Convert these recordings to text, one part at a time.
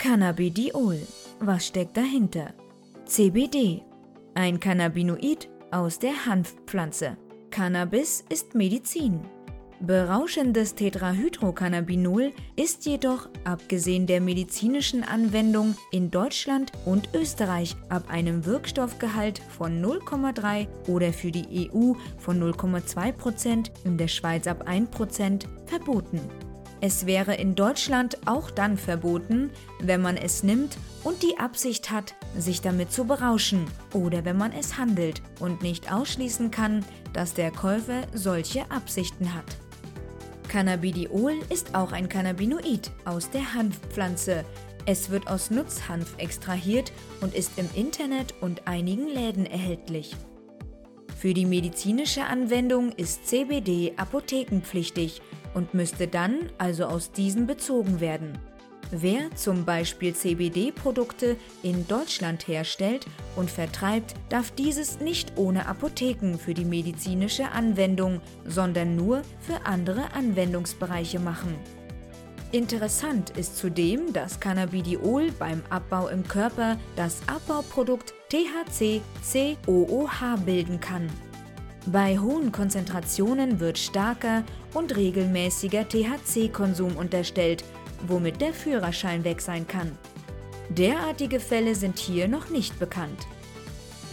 Cannabidiol. Was steckt dahinter? CBD. Ein Cannabinoid aus der Hanfpflanze. Cannabis ist Medizin. Berauschendes Tetrahydrocannabinol ist jedoch, abgesehen der medizinischen Anwendung, in Deutschland und Österreich ab einem Wirkstoffgehalt von 0,3 oder für die EU von 0,2%, in der Schweiz ab 1% verboten. Es wäre in Deutschland auch dann verboten, wenn man es nimmt und die Absicht hat, sich damit zu berauschen oder wenn man es handelt und nicht ausschließen kann, dass der Käufer solche Absichten hat. Cannabidiol ist auch ein Cannabinoid aus der Hanfpflanze. Es wird aus Nutzhanf extrahiert und ist im Internet und einigen Läden erhältlich. Für die medizinische Anwendung ist CBD apothekenpflichtig und müsste dann also aus diesen bezogen werden. Wer zum Beispiel CBD-Produkte in Deutschland herstellt und vertreibt, darf dieses nicht ohne Apotheken für die medizinische Anwendung, sondern nur für andere Anwendungsbereiche machen. Interessant ist zudem, dass Cannabidiol beim Abbau im Körper das Abbauprodukt THC-COOH bilden kann. Bei hohen Konzentrationen wird starker und regelmäßiger THC-Konsum unterstellt, womit der Führerschein weg sein kann. Derartige Fälle sind hier noch nicht bekannt.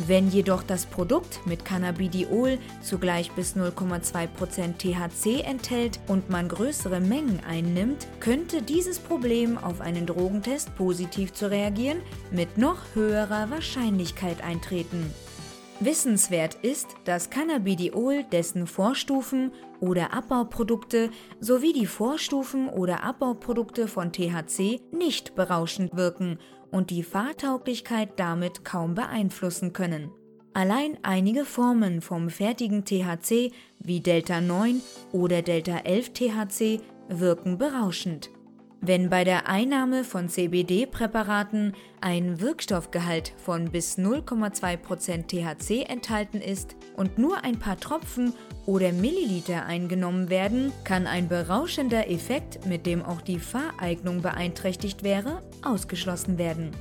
Wenn jedoch das Produkt mit Cannabidiol zugleich bis 0,2% THC enthält und man größere Mengen einnimmt, könnte dieses Problem auf einen Drogentest positiv zu reagieren mit noch höherer Wahrscheinlichkeit eintreten. Wissenswert ist, dass Cannabidiol dessen Vorstufen oder Abbauprodukte sowie die Vorstufen oder Abbauprodukte von THC nicht berauschend wirken und die Fahrtauglichkeit damit kaum beeinflussen können. Allein einige Formen vom fertigen THC wie Delta 9 oder Delta 11 THC wirken berauschend. Wenn bei der Einnahme von CBD-Präparaten ein Wirkstoffgehalt von bis 0,2% THC enthalten ist und nur ein paar Tropfen oder Milliliter eingenommen werden, kann ein berauschender Effekt, mit dem auch die Fahreignung beeinträchtigt wäre, ausgeschlossen werden.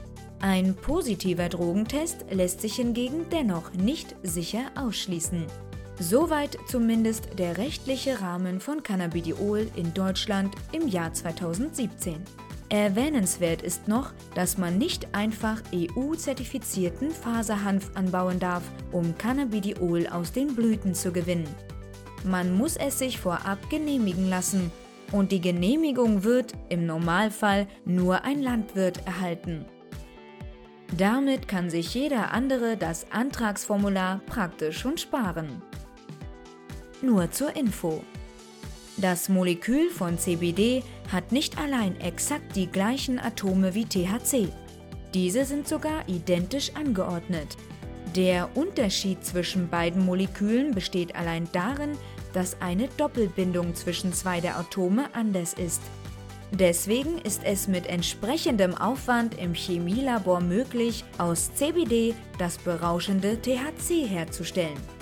Ein positiver Drogentest lässt sich hingegen dennoch nicht sicher ausschließen. Soweit zumindest der rechtliche Rahmen von Cannabidiol in Deutschland im Jahr 2017. Erwähnenswert ist noch, dass man nicht einfach EU-zertifizierten Faserhanf anbauen darf, um Cannabidiol aus den Blüten zu gewinnen. Man muss es sich vorab genehmigen lassen und die Genehmigung wird im Normalfall nur ein Landwirt erhalten. Damit kann sich jeder andere das Antragsformular praktisch schon sparen. Nur zur Info. Das Molekül von CBD hat nicht allein exakt die gleichen Atome wie THC. Diese sind sogar identisch angeordnet. Der Unterschied zwischen beiden Molekülen besteht allein darin, dass eine Doppelbindung zwischen zwei der Atome anders ist. Deswegen ist es mit entsprechendem Aufwand im Chemielabor möglich, aus CBD das berauschende THC herzustellen.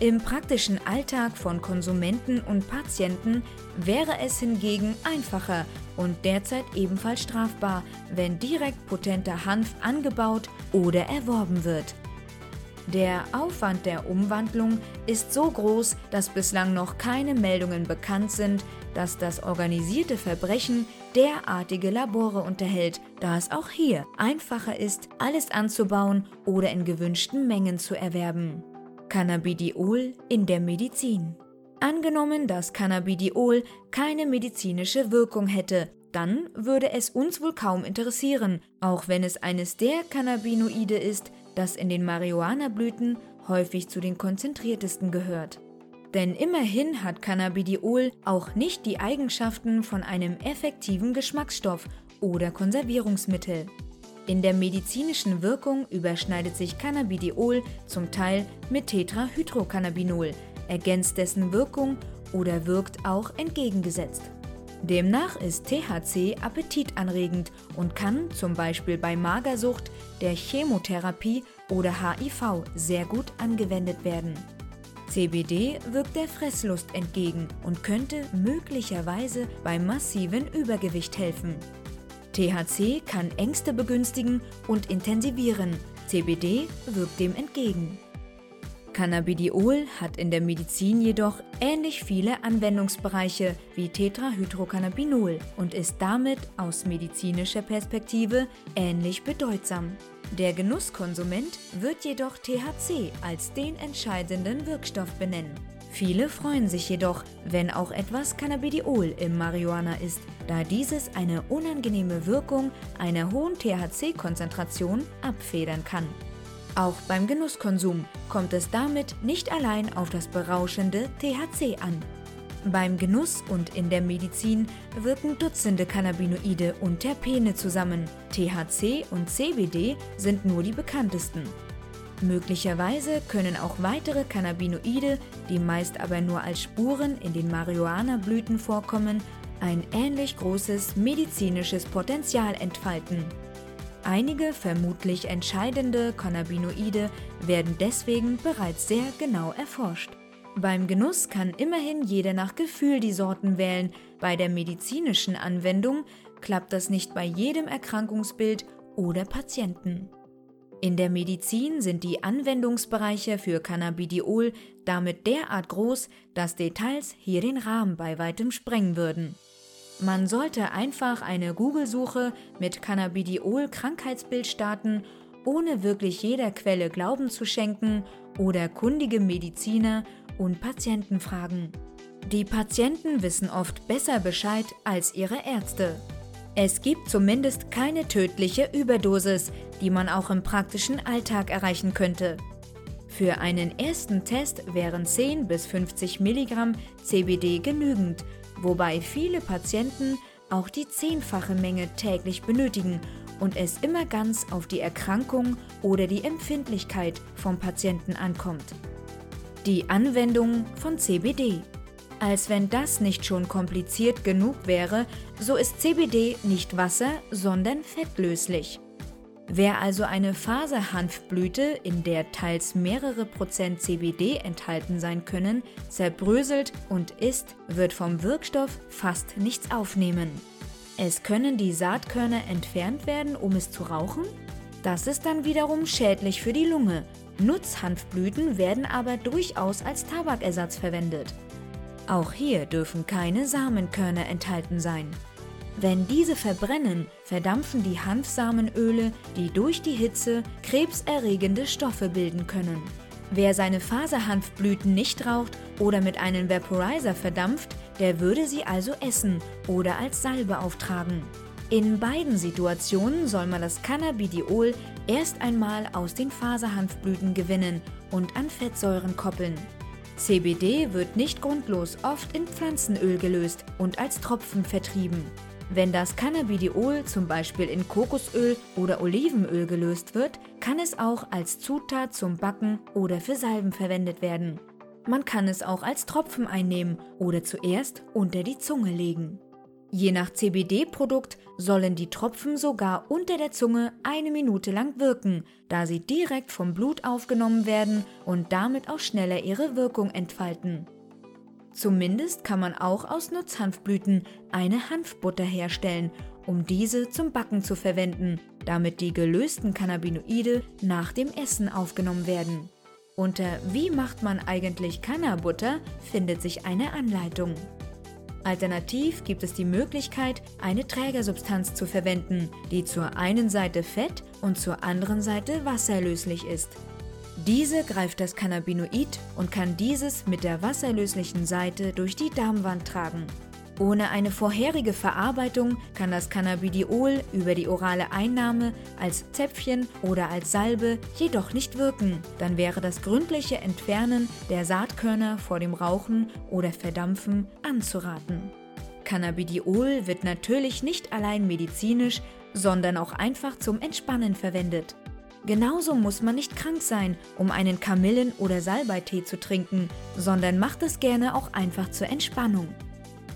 Im praktischen Alltag von Konsumenten und Patienten wäre es hingegen einfacher und derzeit ebenfalls strafbar, wenn direkt potenter Hanf angebaut oder erworben wird. Der Aufwand der Umwandlung ist so groß, dass bislang noch keine Meldungen bekannt sind, dass das organisierte Verbrechen derartige Labore unterhält, da es auch hier einfacher ist, alles anzubauen oder in gewünschten Mengen zu erwerben. Cannabidiol in der Medizin. Angenommen, dass Cannabidiol keine medizinische Wirkung hätte, dann würde es uns wohl kaum interessieren, auch wenn es eines der Cannabinoide ist, das in den Marihuana-Blüten häufig zu den konzentriertesten gehört. Denn immerhin hat Cannabidiol auch nicht die Eigenschaften von einem effektiven Geschmacksstoff oder Konservierungsmittel. In der medizinischen Wirkung überschneidet sich Cannabidiol zum Teil mit Tetrahydrocannabinol, ergänzt dessen Wirkung oder wirkt auch entgegengesetzt. Demnach ist THC appetitanregend und kann zum Beispiel bei Magersucht, der Chemotherapie oder HIV sehr gut angewendet werden. CBD wirkt der Fresslust entgegen und könnte möglicherweise beim massiven Übergewicht helfen. THC kann Ängste begünstigen und intensivieren, CBD wirkt dem entgegen. Cannabidiol hat in der Medizin jedoch ähnlich viele Anwendungsbereiche wie Tetrahydrocannabinol und ist damit aus medizinischer Perspektive ähnlich bedeutsam. Der Genusskonsument wird jedoch THC als den entscheidenden Wirkstoff benennen. Viele freuen sich jedoch, wenn auch etwas Cannabidiol im Marihuana ist, da dieses eine unangenehme Wirkung einer hohen THC-Konzentration abfedern kann. Auch beim Genusskonsum kommt es damit nicht allein auf das berauschende THC an. Beim Genuss und in der Medizin wirken Dutzende Cannabinoide und Terpene zusammen. THC und CBD sind nur die bekanntesten. Möglicherweise können auch weitere Cannabinoide, die meist aber nur als Spuren in den Marihuana-Blüten vorkommen, ein ähnlich großes medizinisches Potenzial entfalten. Einige vermutlich entscheidende Cannabinoide werden deswegen bereits sehr genau erforscht. Beim Genuss kann immerhin jeder nach Gefühl die Sorten wählen, bei der medizinischen Anwendung klappt das nicht bei jedem Erkrankungsbild oder Patienten. In der Medizin sind die Anwendungsbereiche für Cannabidiol damit derart groß, dass Details hier den Rahmen bei weitem sprengen würden. Man sollte einfach eine Google-Suche mit Cannabidiol-Krankheitsbild starten, ohne wirklich jeder Quelle Glauben zu schenken oder kundige Mediziner und Patienten fragen. Die Patienten wissen oft besser Bescheid als ihre Ärzte. Es gibt zumindest keine tödliche Überdosis, die man auch im praktischen Alltag erreichen könnte. Für einen ersten Test wären 10 bis 50 Milligramm CBD genügend wobei viele Patienten auch die zehnfache Menge täglich benötigen und es immer ganz auf die Erkrankung oder die Empfindlichkeit vom Patienten ankommt. Die Anwendung von CBD. Als wenn das nicht schon kompliziert genug wäre, so ist CBD nicht wasser, sondern fettlöslich. Wer also eine Faserhanfblüte, in der teils mehrere Prozent CBD enthalten sein können, zerbröselt und isst, wird vom Wirkstoff fast nichts aufnehmen. Es können die Saatkörner entfernt werden, um es zu rauchen? Das ist dann wiederum schädlich für die Lunge. Nutzhanfblüten werden aber durchaus als Tabakersatz verwendet. Auch hier dürfen keine Samenkörner enthalten sein. Wenn diese verbrennen, verdampfen die Hanfsamenöle, die durch die Hitze krebserregende Stoffe bilden können. Wer seine Faserhanfblüten nicht raucht oder mit einem Vaporizer verdampft, der würde sie also essen oder als Salbe auftragen. In beiden Situationen soll man das Cannabidiol erst einmal aus den Faserhanfblüten gewinnen und an Fettsäuren koppeln. CBD wird nicht grundlos oft in Pflanzenöl gelöst und als Tropfen vertrieben. Wenn das Cannabidiol zum Beispiel in Kokosöl oder Olivenöl gelöst wird, kann es auch als Zutat zum Backen oder für Salben verwendet werden. Man kann es auch als Tropfen einnehmen oder zuerst unter die Zunge legen. Je nach CBD-Produkt sollen die Tropfen sogar unter der Zunge eine Minute lang wirken, da sie direkt vom Blut aufgenommen werden und damit auch schneller ihre Wirkung entfalten. Zumindest kann man auch aus Nutzhanfblüten eine Hanfbutter herstellen, um diese zum Backen zu verwenden, damit die gelösten Cannabinoide nach dem Essen aufgenommen werden. Unter Wie macht man eigentlich Cannabutter findet sich eine Anleitung. Alternativ gibt es die Möglichkeit, eine Trägersubstanz zu verwenden, die zur einen Seite fett und zur anderen Seite wasserlöslich ist. Diese greift das Cannabinoid und kann dieses mit der wasserlöslichen Seite durch die Darmwand tragen. Ohne eine vorherige Verarbeitung kann das Cannabidiol über die orale Einnahme als Zäpfchen oder als Salbe jedoch nicht wirken. Dann wäre das gründliche Entfernen der Saatkörner vor dem Rauchen oder Verdampfen anzuraten. Cannabidiol wird natürlich nicht allein medizinisch, sondern auch einfach zum Entspannen verwendet. Genauso muss man nicht krank sein, um einen Kamillen- oder Salbeitee zu trinken, sondern macht es gerne auch einfach zur Entspannung.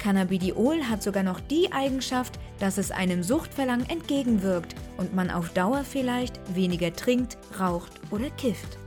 Cannabidiol hat sogar noch die Eigenschaft, dass es einem Suchtverlangen entgegenwirkt und man auf Dauer vielleicht weniger trinkt, raucht oder kifft.